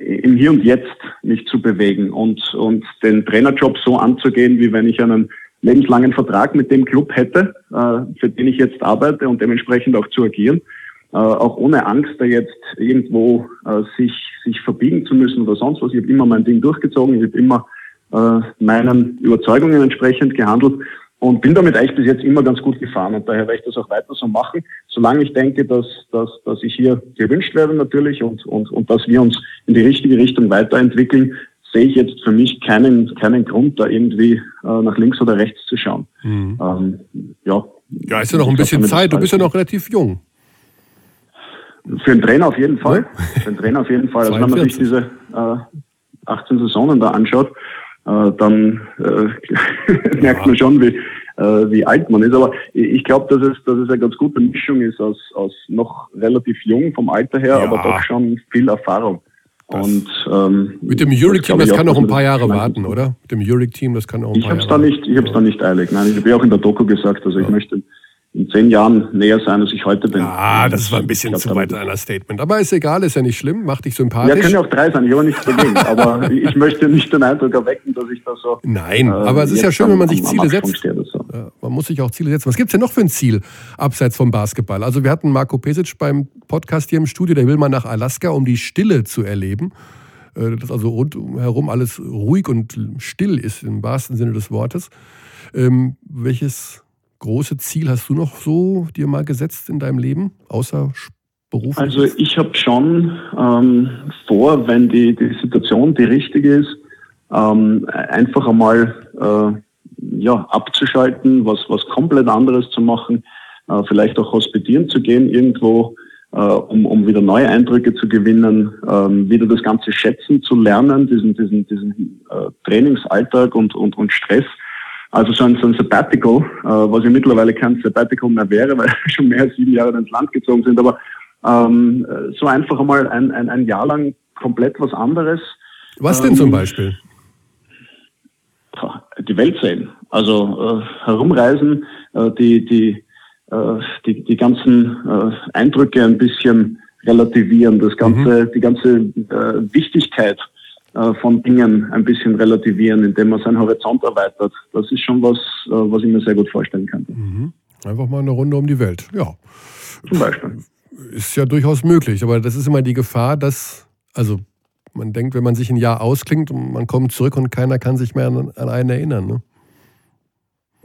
im Hier und Jetzt mich zu bewegen und, und den Trainerjob so anzugehen, wie wenn ich einen lebenslangen Vertrag mit dem Club hätte, äh, für den ich jetzt arbeite und dementsprechend auch zu agieren äh, auch ohne Angst, da jetzt irgendwo äh, sich, sich verbiegen zu müssen oder sonst was. Ich habe immer mein Ding durchgezogen, ich habe immer äh, meinen Überzeugungen entsprechend gehandelt und bin damit eigentlich bis jetzt immer ganz gut gefahren und daher werde ich das auch weiter so machen, solange ich denke, dass, dass, dass ich hier gewünscht werde natürlich und, und, und dass wir uns in die richtige Richtung weiterentwickeln, sehe ich jetzt für mich keinen, keinen Grund, da irgendwie äh, nach links oder rechts zu schauen. Mhm. Ähm, ja. ja, ist ja noch ein bisschen Zeit, du bist ja noch relativ jung. Für einen Trainer auf jeden Fall. Für einen Trainer auf jeden Fall. Also wenn man sich diese äh, 18 Saisonen da anschaut, äh, dann äh, merkt man schon, wie, äh, wie alt man ist. Aber ich glaube, dass es, dass es eine ganz gute Mischung ist aus, aus noch relativ jung vom Alter her, ja. aber doch schon viel Erfahrung. Und, ähm, mit dem Euroleague-Team, das, das kann noch ein paar Jahre warten, oder? Mit dem Euroleague-Team, das kann auch ein ich paar Jahre warten. Ich habe es da nicht eilig. Nein, ich habe ja auch in der Doku gesagt, also ja. ich möchte in zehn Jahren näher sein, als ich heute bin. Ah, das war ein bisschen glaub, zu weit einer Statement. Aber ist egal, ist ja nicht schlimm, macht dich sympathisch. Ja, können ja auch drei sein, ich habe nichts dagegen. aber ich möchte nicht den Eindruck erwecken, dass ich da so. Nein, äh, aber es ist ja schön, wenn man sich Ziele setzt. So. Ja, man muss sich auch Ziele setzen. Was gibt es denn noch für ein Ziel abseits vom Basketball? Also, wir hatten Marco Pesic beim Podcast hier im Studio, der will mal nach Alaska, um die Stille zu erleben. äh, dass also rundherum alles ruhig und still ist im wahrsten Sinne des Wortes. Ähm, welches große Ziel hast du noch so dir mal gesetzt in deinem Leben, außer Beruf? Also ich habe schon ähm, vor, wenn die, die Situation die richtige ist, ähm, einfach einmal äh, ja, abzuschalten, was, was komplett anderes zu machen, äh, vielleicht auch hospitieren zu gehen irgendwo, äh, um, um wieder neue Eindrücke zu gewinnen, ähm, wieder das Ganze schätzen zu lernen, diesen, diesen, diesen äh, Trainingsalltag und, und, und Stress. Also so ein, so ein Sabbatical, äh, was ja mittlerweile kein Sabbatical mehr wäre, weil wir schon mehr als sieben Jahre ins Land gezogen sind, aber ähm, so einfach einmal ein, ein, ein Jahr lang komplett was anderes. Was denn ähm, zum Beispiel? Die Welt sehen, also äh, herumreisen, äh, die, die, äh, die, die ganzen äh, Eindrücke ein bisschen relativieren, das ganze, mhm. die ganze äh, Wichtigkeit von Dingen ein bisschen relativieren, indem man seinen Horizont erweitert. Das ist schon was, äh, was ich mir sehr gut vorstellen kann. Mhm. Einfach mal eine Runde um die Welt, ja. Zum Beispiel. Ist ja durchaus möglich, aber das ist immer die Gefahr, dass, also man denkt, wenn man sich ein Jahr ausklingt und man kommt zurück und keiner kann sich mehr an, an einen erinnern. Ne?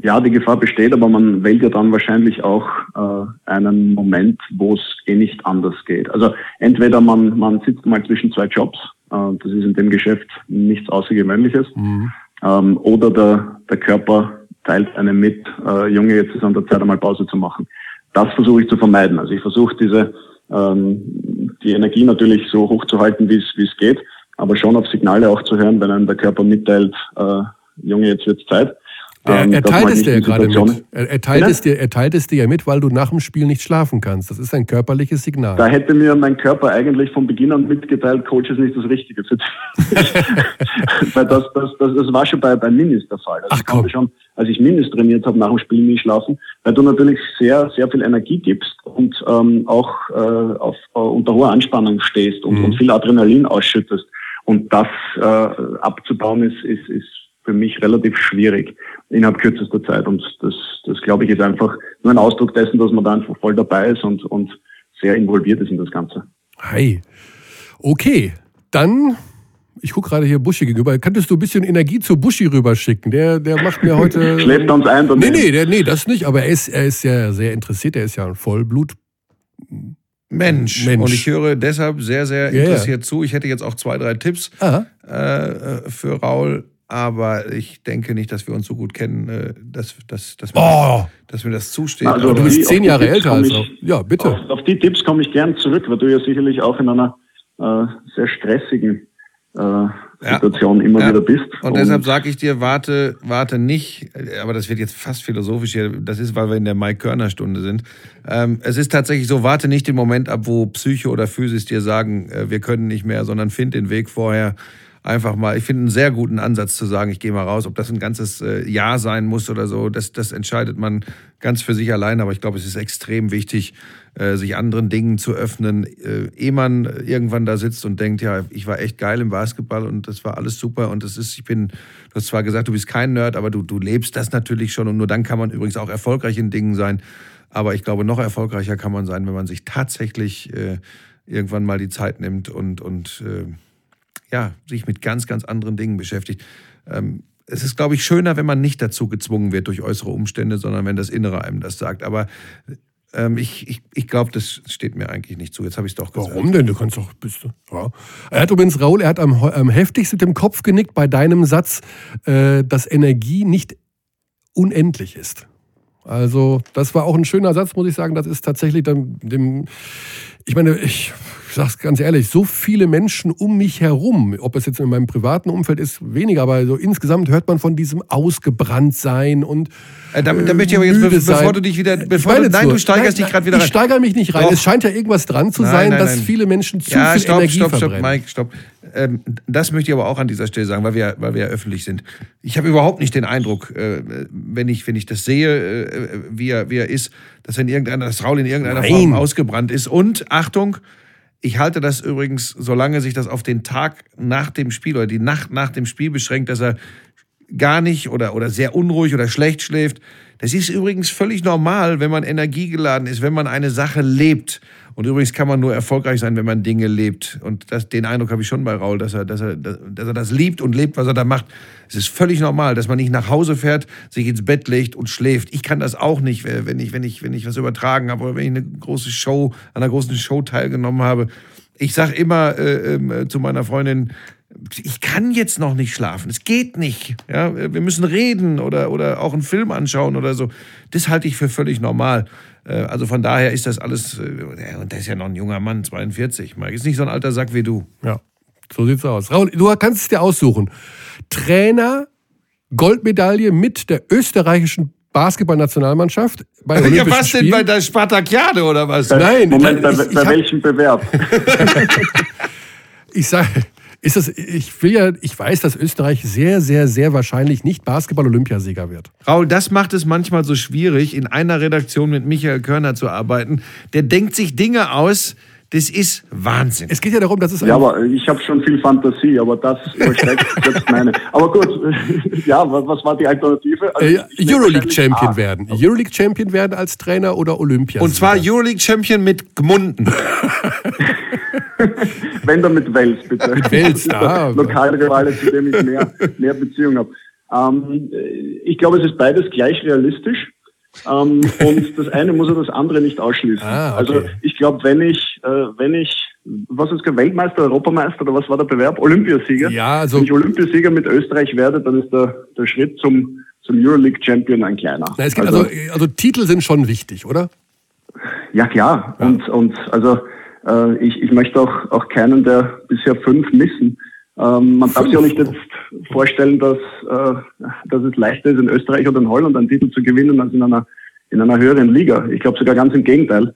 Ja, die Gefahr besteht, aber man wählt ja dann wahrscheinlich auch äh, einen Moment, wo es eh nicht anders geht. Also entweder man, man sitzt mal zwischen zwei Jobs, äh, das ist in dem Geschäft nichts Außergewöhnliches, mhm. ähm, oder der, der Körper teilt einem mit, äh, Junge, jetzt ist an der Zeit einmal Pause zu machen. Das versuche ich zu vermeiden. Also ich versuche diese ähm, die Energie natürlich so hoch zu halten, wie es wie es geht, aber schon auf Signale auch zu hören, wenn einem der Körper mitteilt, äh, Junge, jetzt wird's Zeit. Er, ähm, er teilt es dir ja gerade mit. Er, er, teilt es dir, er teilt es dir ja mit, weil du nach dem Spiel nicht schlafen kannst. Das ist ein körperliches Signal. Da hätte mir mein Körper eigentlich von Beginn an mitgeteilt, Coach ist nicht das Richtige für dich. weil das, das, das, das war schon bei, bei Minis der Fall. Also Ach, komm. Schon, als ich Minis trainiert habe, nach dem Spiel nie schlafen, weil du natürlich sehr, sehr viel Energie gibst und ähm, auch äh, auf, äh, unter hoher Anspannung stehst und, mhm. und viel Adrenalin ausschüttest. Und das äh, abzubauen ist, ist, ist für mich relativ schwierig innerhalb kürzester Zeit. Und das, das glaube ich, ist einfach nur ein Ausdruck dessen, dass man da einfach voll dabei ist und, und sehr involviert ist in das Ganze. Hi. Okay, dann ich gucke gerade hier Buschi gegenüber. Könntest du ein bisschen Energie zu Buschi rüberschicken? Der, der macht mir heute. Schläft uns ein. Nee, nee, der, nee, das nicht. Aber er ist, er ist ja sehr interessiert. Er ist ja ein Vollblut. Mensch. Mensch. Und ich höre deshalb sehr, sehr interessiert ja. zu. Ich hätte jetzt auch zwei, drei Tipps äh, für Raul aber ich denke nicht, dass wir uns so gut kennen, äh, dass, dass, dass, mir, oh. das, dass mir das zusteht. Also du bist zehn Jahre älter als auch. Ja, bitte. Auf, auf, die Tipps komme ich gern zurück, weil du ja sicherlich auch in einer äh, sehr stressigen äh, Situation ja. immer ja. wieder bist. Und, und deshalb sage ich dir, warte, warte nicht, aber das wird jetzt fast philosophisch hier, das ist, weil wir in der Mike Körner Stunde sind. Ähm, es ist tatsächlich so, warte nicht den Moment ab, wo Psyche oder Physis dir sagen, äh, wir können nicht mehr, sondern find den Weg vorher einfach mal, ich finde einen sehr guten Ansatz zu sagen, ich gehe mal raus. Ob das ein ganzes äh, Jahr sein muss oder so, das, das entscheidet man ganz für sich allein. Aber ich glaube, es ist extrem wichtig, äh, sich anderen Dingen zu öffnen, äh, ehe man irgendwann da sitzt und denkt, ja, ich war echt geil im Basketball und das war alles super und das ist, ich bin, du hast zwar gesagt, du bist kein Nerd, aber du, du lebst das natürlich schon und nur dann kann man übrigens auch erfolgreich in Dingen sein. Aber ich glaube, noch erfolgreicher kann man sein, wenn man sich tatsächlich äh, irgendwann mal die Zeit nimmt und, und äh, ja, sich mit ganz, ganz anderen Dingen beschäftigt. Ähm, es ist, glaube ich, schöner, wenn man nicht dazu gezwungen wird durch äußere Umstände, sondern wenn das Innere einem das sagt. Aber ähm, ich, ich, ich glaube, das steht mir eigentlich nicht zu. Jetzt habe ich es doch gesagt. Warum denn? Du kannst doch. Bist du, ja. Er hat übrigens, Raul, er hat am, am heftigsten mit dem Kopf genickt bei deinem Satz, äh, dass Energie nicht unendlich ist. Also, das war auch ein schöner Satz, muss ich sagen. Das ist tatsächlich dann dem. Ich meine, ich ich sage es ganz ehrlich, so viele Menschen um mich herum, ob es jetzt in meinem privaten Umfeld ist, weniger, aber so insgesamt hört man von diesem Ausgebranntsein und äh, da, da möchte ich aber jetzt, be bevor sein. du dich wieder, bevor du, nein, du steigerst nein, dich gerade wieder rein. Ich steigere mich nicht rein. Doch. Es scheint ja irgendwas dran zu nein, sein, nein, dass viele Menschen zu ja, viel stopp, Energie stopp, verbrennen. Stopp, Mike, stopp. Ähm, das möchte ich aber auch an dieser Stelle sagen, weil wir, weil wir ja öffentlich sind. Ich habe überhaupt nicht den Eindruck, äh, wenn ich, wenn ich das sehe, äh, wie er, wie er ist, dass wenn irgendeiner, das Raul in irgendeiner Form ausgebrannt ist. Und Achtung, ich halte das übrigens, solange sich das auf den Tag nach dem Spiel oder die Nacht nach dem Spiel beschränkt, dass er gar nicht oder, oder sehr unruhig oder schlecht schläft. Das ist übrigens völlig normal, wenn man energiegeladen ist, wenn man eine Sache lebt. Und übrigens kann man nur erfolgreich sein, wenn man Dinge lebt. Und das, den Eindruck habe ich schon bei Raul, dass er, dass, er, dass er das liebt und lebt, was er da macht. Es ist völlig normal, dass man nicht nach Hause fährt, sich ins Bett legt und schläft. Ich kann das auch nicht, wenn ich, wenn ich, wenn ich was übertragen habe oder wenn ich eine große Show, an einer großen Show teilgenommen habe. Ich sage immer äh, äh, zu meiner Freundin, ich kann jetzt noch nicht schlafen. Es geht nicht. Ja, wir müssen reden oder, oder auch einen Film anschauen oder so. Das halte ich für völlig normal. Äh, also von daher ist das alles, äh, und der ist ja noch ein junger Mann, 42. Mike ist nicht so ein alter Sack wie du. Ja, so sieht's aus. Raul, du kannst es dir aussuchen. Trainer, Goldmedaille mit der österreichischen Basketballnationalmannschaft bei Olympischen Ja, was denn bei der Spartakiade oder was? Nein, Moment, bei, bei welchem Bewerb? ich sage, ist das, ich will ja, ich weiß, dass Österreich sehr, sehr, sehr wahrscheinlich nicht Basketball-Olympiasieger wird. Raul, das macht es manchmal so schwierig, in einer Redaktion mit Michael Körner zu arbeiten. Der denkt sich Dinge aus, das ist Wahnsinn. Es geht ja darum, dass es. Ja, aber ich habe schon viel Fantasie, aber das übersteigt selbst meine. Aber gut, ja, was war die Alternative? Also äh, Euroleague Champion ah. werden. Euroleague Champion werden als Trainer oder Olympia. Und zwar Euroleague Champion mit Gmunden. Wenn dann mit Wels, bitte. Mit Wels, ja. Lokalrivale, zu dem ich mehr, mehr Beziehung habe. Ähm, ich glaube, es ist beides gleich realistisch. Ähm, und das eine muss ja das andere nicht ausschließen. Ah, okay. Also ich glaube, wenn ich, äh, wenn ich, was ist der Weltmeister, Europameister oder was war der Bewerb? Olympiasieger. Ja, also wenn ich Olympiasieger mit Österreich werde, dann ist der, der Schritt zum, zum Euroleague Champion ein kleiner. Na, es also, also, also Titel sind schon wichtig, oder? Ja klar. Ja. Und, und also äh, ich, ich möchte auch, auch keinen der bisher fünf missen. Ähm, man darf sich auch nicht jetzt vorstellen, dass, äh, dass es leichter ist, in Österreich oder in Holland einen Titel zu gewinnen als in einer, in einer höheren Liga. Ich glaube sogar ganz im Gegenteil,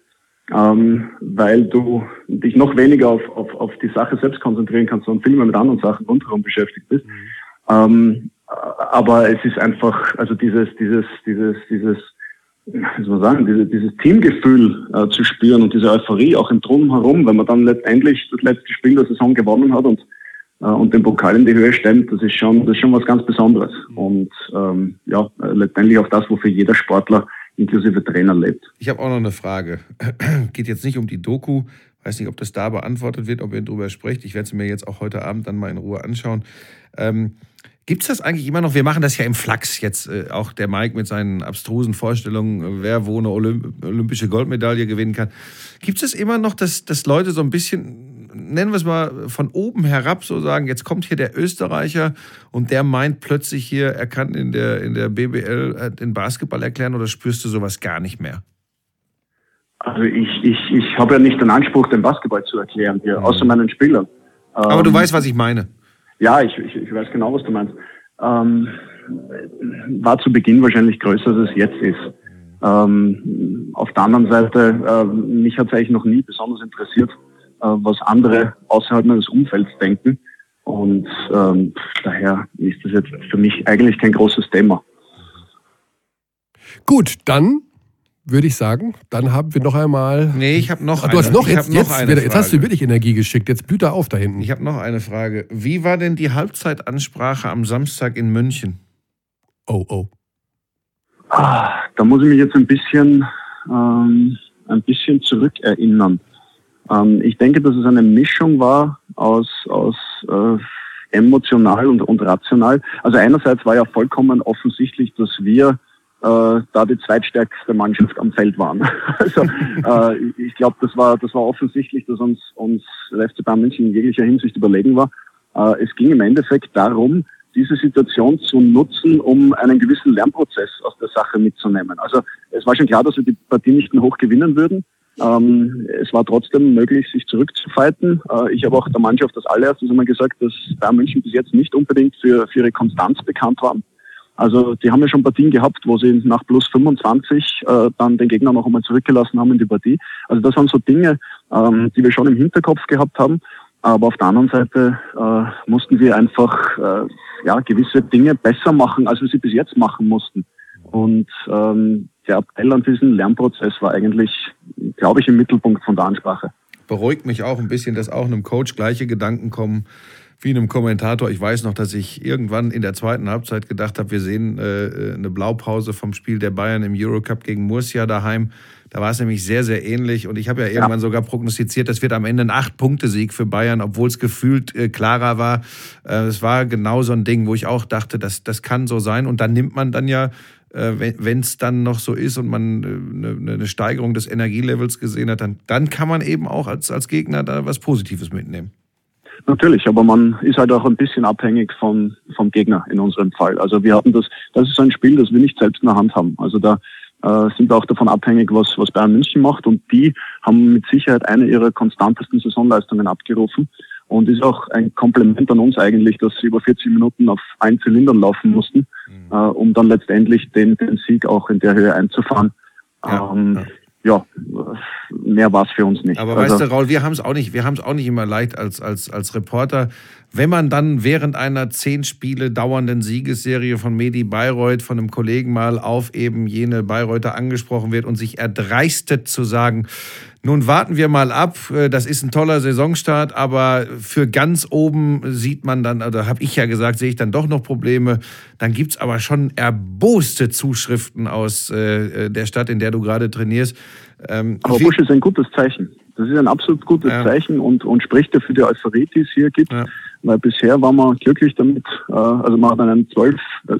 ähm, weil du dich noch weniger auf, auf, auf die Sache selbst konzentrieren kannst, sondern viel mehr mit anderen Sachen rundherum beschäftigt bist. Mhm. Ähm, aber es ist einfach, also dieses, dieses, dieses, dieses, wie soll man sagen, diese, dieses Teamgefühl äh, zu spüren und diese Euphorie auch im Drumherum, wenn man dann letztendlich das letzte Spiel der Saison gewonnen hat und äh, und den Pokal in die Höhe stemmt, das ist schon, das ist schon was ganz Besonderes. Und ähm, ja, letztendlich auch das, wofür jeder Sportler inklusive Trainer lebt. Ich habe auch noch eine Frage. Geht jetzt nicht um die Doku. Weiß nicht, ob das da beantwortet wird, ob ihr darüber sprecht. Ich werde es mir jetzt auch heute Abend dann mal in Ruhe anschauen. Ähm, Gibt es das eigentlich immer noch? Wir machen das ja im Flachs jetzt, äh, auch der Mike mit seinen abstrusen Vorstellungen, wer wo eine Olymp olympische Goldmedaille gewinnen kann. Gibt es das immer noch, dass, dass Leute so ein bisschen nennen wir es mal, von oben herab so sagen, jetzt kommt hier der Österreicher und der meint plötzlich hier, er kann in der, in der BBL äh, den Basketball erklären oder spürst du sowas gar nicht mehr? Also ich, ich, ich habe ja nicht den Anspruch, den Basketball zu erklären hier, mhm. außer meinen Spielern. Aber ähm, du weißt, was ich meine. Ja, ich, ich, ich weiß genau, was du meinst. Ähm, war zu Beginn wahrscheinlich größer, als es jetzt ist. Ähm, auf der anderen Seite, äh, mich hat es eigentlich noch nie besonders interessiert, was andere außerhalb meines Umfelds denken. Und ähm, daher ist das jetzt für mich eigentlich kein großes Thema. Gut, dann würde ich sagen, dann haben wir noch einmal. Nee, ich habe noch Ach, Du hast noch, jetzt, noch jetzt, eine jetzt hast du wirklich Energie geschickt. Jetzt blüht er auf da hinten. Ich habe noch eine Frage. Wie war denn die Halbzeitansprache am Samstag in München? Oh, oh. Ah, da muss ich mich jetzt ein bisschen, ähm, ein bisschen zurückerinnern. Ähm, ich denke, dass es eine Mischung war aus, aus äh, emotional und, und rational. Also einerseits war ja vollkommen offensichtlich, dass wir äh, da die zweitstärkste Mannschaft am Feld waren. also äh, ich glaube, das war das war offensichtlich, dass uns uns FC Bayern München in jeglicher Hinsicht überlegen war. Äh, es ging im Endeffekt darum, diese Situation zu nutzen, um einen gewissen Lernprozess aus der Sache mitzunehmen. Also es war schon klar, dass wir die Partie nicht mehr hoch gewinnen würden. Ähm, es war trotzdem möglich, sich zurückzufighten. Äh, ich habe auch der Mannschaft das allererstes einmal gesagt, dass Bayern München bis jetzt nicht unbedingt für, für ihre Konstanz bekannt waren. Also die haben ja schon Partien gehabt, wo sie nach plus 25 äh, dann den Gegner noch einmal zurückgelassen haben in die Partie. Also das waren so Dinge, ähm, die wir schon im Hinterkopf gehabt haben. Aber auf der anderen Seite äh, mussten wir einfach äh, ja, gewisse Dinge besser machen, als wir sie bis jetzt machen mussten. Und ähm, der Appell an diesen Lernprozess war eigentlich, glaube ich, im Mittelpunkt von der Ansprache. Beruhigt mich auch ein bisschen, dass auch einem Coach gleiche Gedanken kommen wie einem Kommentator. Ich weiß noch, dass ich irgendwann in der zweiten Halbzeit gedacht habe, wir sehen äh, eine Blaupause vom Spiel der Bayern im Eurocup gegen Murcia daheim. Da war es nämlich sehr, sehr ähnlich. Und ich habe ja irgendwann ja. sogar prognostiziert, das wird am Ende ein Acht-Punkte-Sieg für Bayern, obwohl es gefühlt äh, klarer war. Äh, es war genau so ein Ding, wo ich auch dachte, das, das kann so sein. Und dann nimmt man dann ja äh, wenn es dann noch so ist und man eine, äh, eine, Steigerung des Energielevels gesehen hat, dann, dann kann man eben auch als, als Gegner da was Positives mitnehmen. Natürlich, aber man ist halt auch ein bisschen abhängig vom, vom Gegner in unserem Fall. Also wir hatten das, das ist ein Spiel, das wir nicht selbst in der Hand haben. Also da äh, sind wir auch davon abhängig, was, was Bayern München macht und die haben mit Sicherheit eine ihrer konstantesten Saisonleistungen abgerufen und ist auch ein Kompliment an uns eigentlich, dass sie über 40 Minuten auf ein Zylindern laufen mussten, mhm. äh, um dann letztendlich den, den Sieg auch in der Höhe einzufahren. Ja, ähm, ja ja, mehr war es für uns nicht. Aber also, weißt du, Raul, wir haben es auch nicht, wir haben es auch nicht immer leicht als, als, als Reporter. Wenn man dann während einer zehn Spiele dauernden Siegesserie von Medi Bayreuth von einem Kollegen mal auf eben jene Bayreuther angesprochen wird und sich erdreistet zu sagen, nun warten wir mal ab. Äh, das ist ein toller Saisonstart, aber für ganz oben sieht man dann, oder habe ich ja gesagt, sehe ich dann doch noch Probleme. Dann gibt's aber schon erboste Zuschriften aus äh, der Stadt, in der du gerade trainierst. Ähm, aber Busch ist ein gutes Zeichen. Das ist ein absolut gutes ja. Zeichen und, und spricht dafür die Euphorie, die es hier gibt. Ja. Weil bisher waren wir glücklich damit. Äh, also man hat einen zwölf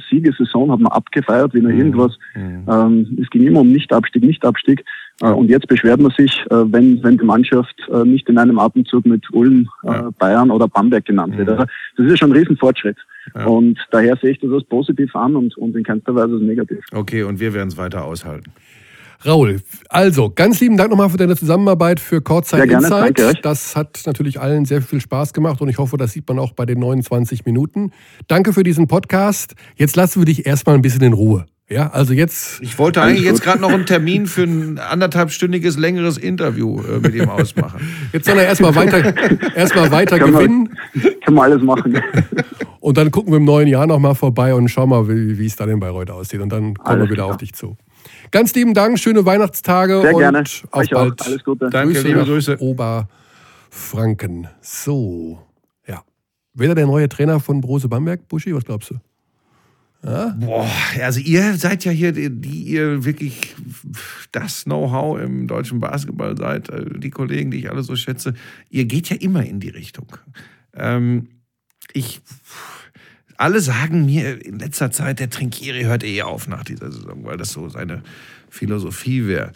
Siegesaison, hat man abgefeiert wie nur mhm. irgendwas. Mhm. Ähm, es ging immer um Nicht-Abstieg, Nicht-Abstieg. Äh, und jetzt beschwert man sich, äh, wenn, wenn die Mannschaft äh, nicht in einem Atemzug mit Ulm, ja. Bayern oder Bamberg genannt wird. Also das ist ja schon ein Riesenfortschritt. Ja. Und daher sehe ich das als positiv an und, und in keinster Weise als negativ. Okay, und wir werden es weiter aushalten. Raul, also ganz lieben Dank nochmal für deine Zusammenarbeit für Kurzzeit ja, Insight. Danke. Das hat natürlich allen sehr viel Spaß gemacht und ich hoffe, das sieht man auch bei den 29 Minuten. Danke für diesen Podcast. Jetzt lassen wir dich erstmal ein bisschen in Ruhe. Ja, also jetzt. Ich wollte eigentlich jetzt gerade noch einen Termin für ein anderthalbstündiges, längeres Interview äh, mit ihm ausmachen. Jetzt soll er erstmal weiter, erstmal weiter kann gewinnen. Man, kann man alles machen. Und dann gucken wir im neuen Jahr nochmal vorbei und schauen mal, wie, wie es dann in Bayreuth aussieht. Und dann kommen alles wir wieder klar. auf dich zu. Ganz lieben Dank, schöne Weihnachtstage Sehr und gerne. auf Euch bald. Auch. Alles Gute. Danke, Grüße liebe Grüße. Oberfranken. So, ja. Wer der neue Trainer von Brose Bamberg? Buschi, was glaubst du? Ja? Boah, also ihr seid ja hier, die ihr wirklich das Know-how im deutschen Basketball seid, äh, die Kollegen, die ich alle so schätze. Ihr geht ja immer in die Richtung. Ähm, ich, alle sagen mir in letzter Zeit, der Trinkieri hört eh auf nach dieser Saison, weil das so seine Philosophie wäre.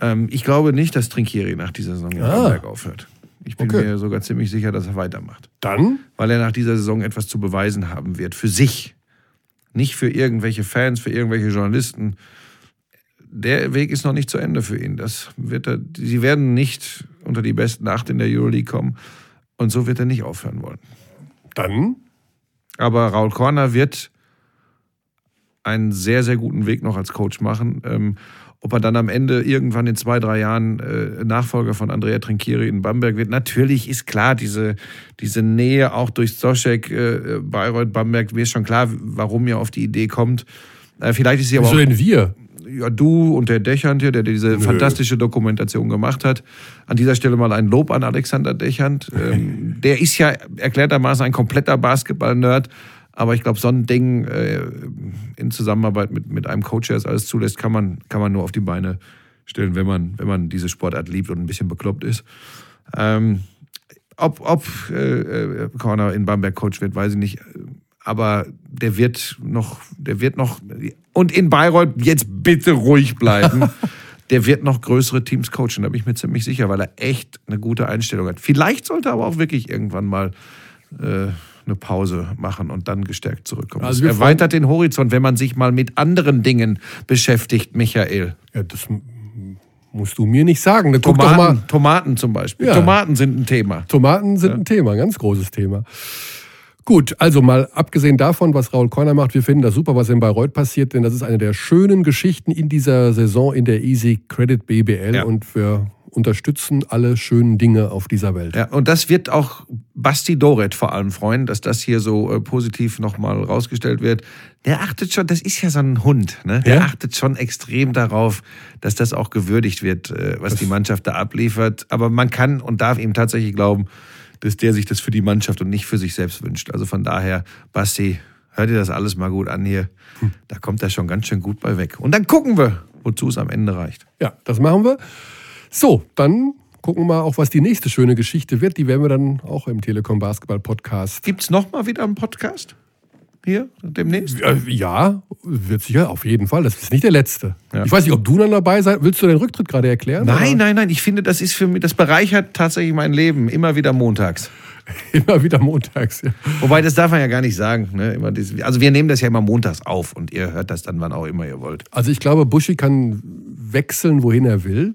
Ähm, ich glaube nicht, dass Trinkieri nach dieser Saison in ah. aufhört. Ich bin okay. mir sogar ziemlich sicher, dass er weitermacht. Dann? Weil er nach dieser Saison etwas zu beweisen haben wird. Für sich. Nicht für irgendwelche Fans, für irgendwelche Journalisten. Der Weg ist noch nicht zu Ende für ihn. Das wird er, sie werden nicht unter die besten acht in der Euroleague kommen. Und so wird er nicht aufhören wollen. Dann? Aber Raul Korner wird einen sehr, sehr guten Weg noch als Coach machen. Ähm, ob er dann am Ende irgendwann in zwei, drei Jahren äh, Nachfolger von Andrea Trinkieri in Bamberg wird. Natürlich ist klar, diese, diese Nähe auch durch Zoschek, äh, Bayreuth, Bamberg, mir ist schon klar, warum ihr auf die Idee kommt. Äh, vielleicht ist sie aber Wieso denn wir? Ja, du und der Dechant hier, der diese Nö. fantastische Dokumentation gemacht hat. An dieser Stelle mal ein Lob an Alexander Dechant. Ähm, der ist ja erklärtermaßen ein kompletter Basketball-Nerd aber ich glaube, so ein Ding äh, in Zusammenarbeit mit, mit einem Coach, der es alles zulässt, kann man, kann man nur auf die Beine stellen, wenn man, wenn man diese Sportart liebt und ein bisschen bekloppt ist. Ähm, ob ob äh, äh Corner in Bamberg Coach wird, weiß ich nicht. Aber der wird noch, der wird noch, und in Bayreuth jetzt bitte ruhig bleiben. der wird noch größere Teams coachen, da bin ich mir ziemlich sicher, weil er echt eine gute Einstellung hat. Vielleicht sollte er aber auch wirklich irgendwann mal äh, eine Pause machen und dann gestärkt zurückkommen. Also erweitert den Horizont, wenn man sich mal mit anderen Dingen beschäftigt, Michael. Ja, das musst du mir nicht sagen. Da Tomaten, Tomaten zum Beispiel. Ja. Tomaten sind ein Thema. Tomaten sind ja. ein Thema, ein ganz großes Thema. Gut, also mal abgesehen davon, was Raul Korner macht, wir finden das super, was in Bayreuth passiert, denn das ist eine der schönen Geschichten in dieser Saison in der Easy Credit BBL ja. und wir unterstützen alle schönen Dinge auf dieser Welt. Ja, und das wird auch Basti Doret vor allem freuen, dass das hier so äh, positiv nochmal rausgestellt wird. Der achtet schon, das ist ja so ein Hund, ne? Der ja? achtet schon extrem darauf, dass das auch gewürdigt wird, äh, was das die Mannschaft da abliefert. Aber man kann und darf ihm tatsächlich glauben, dass der sich das für die Mannschaft und nicht für sich selbst wünscht. Also von daher, Basti, hör dir das alles mal gut an hier. Da kommt er schon ganz schön gut bei weg. Und dann gucken wir, wozu es am Ende reicht. Ja, das machen wir. So, dann gucken wir mal auch, was die nächste schöne Geschichte wird. Die werden wir dann auch im Telekom Basketball Podcast. Gibt es nochmal wieder einen Podcast? Hier demnächst? Ja, wird sicher, auf jeden Fall. Das ist nicht der letzte. Ja. Ich weiß nicht, ob du dann dabei sein Willst du den Rücktritt gerade erklären? Nein, oder? nein, nein. Ich finde, das ist für mich, das bereichert tatsächlich mein Leben. Immer wieder montags. Immer wieder montags, ja. Wobei, das darf man ja gar nicht sagen. Ne? Immer dieses, also wir nehmen das ja immer montags auf und ihr hört das dann wann auch immer ihr wollt. Also ich glaube, Buschi kann wechseln, wohin er will.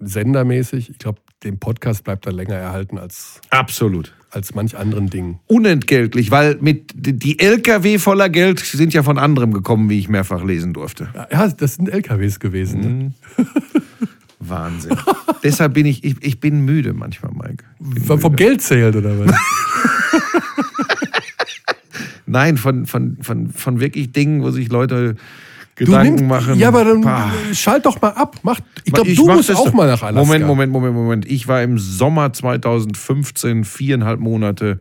Sendermäßig. Ich glaube, dem Podcast bleibt er länger erhalten als, Absolut. als manch anderen Dingen. Unentgeltlich, weil mit die LKW voller Geld sind ja von anderem gekommen, wie ich mehrfach lesen durfte. Ja, das sind LKWs gewesen. Ne? Wahnsinn. Deshalb bin ich, ich, ich bin müde manchmal, Mike. Vom, müde. Geld zählt oder was? Nein, von, von, von, von wirklich Dingen, wo sich Leute Gedanken nimmst- machen. Ja, aber dann Pah. schalt doch mal ab. Mach, ich glaube, du musst auch doch. mal nach Alaska. Moment, Moment, Moment, Moment. Ich war im Sommer 2015 viereinhalb Monate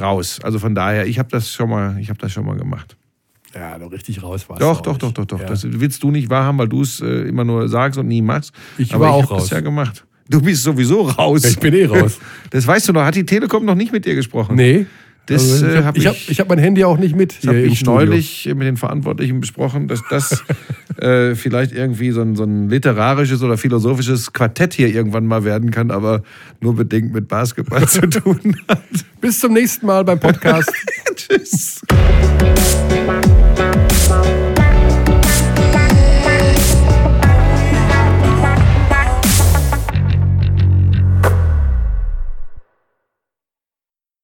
raus. Also von daher, ich habe das schon mal, ich habe das schon mal gemacht. Ja, doch richtig raus warst Doch, doch, doch, doch, doch. Ja. Das willst du nicht wahrhaben, weil du es äh, immer nur sagst und nie machst. Ich Aber war ich auch hab das raus. ja gemacht. Du bist sowieso raus. Ich bin eh raus. Das weißt du noch. Hat die Telekom noch nicht mit dir gesprochen? Nee. Das Also, ich äh, habe habe ich ich, hab, ich hab mein Handy auch nicht mit. das hab hier im ich neulich mit den Verantwortlichen besprochen, dass das äh, vielleicht irgendwie so ein, so ein literarisches oder philosophisches Quartett hier irgendwann mal werden kann, aber nur bedingt mit Basketball zu tun hat. Bis zum nächsten Mal beim Podcast. Tschüss.